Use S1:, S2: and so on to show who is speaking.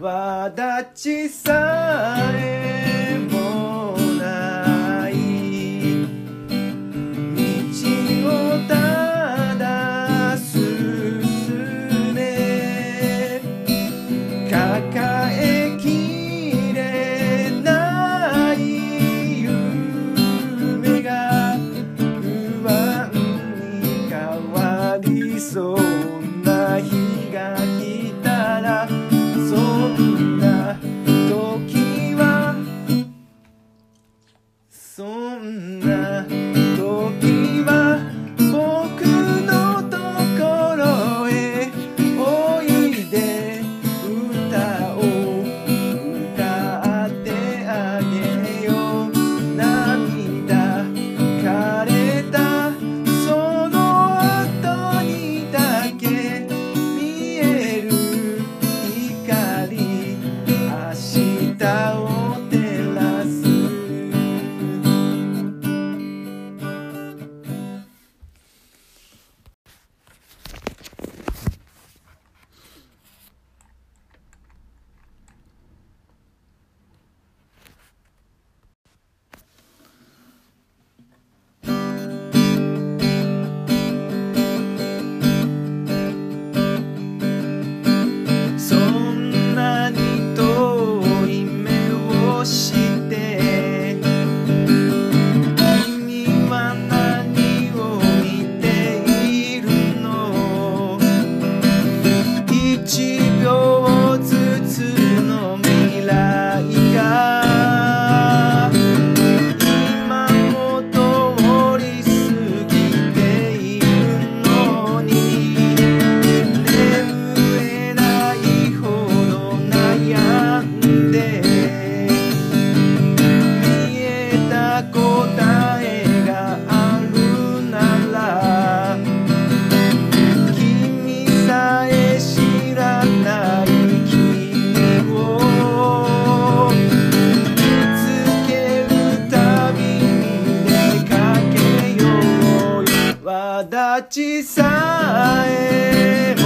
S1: わだちさえ立ちさえ。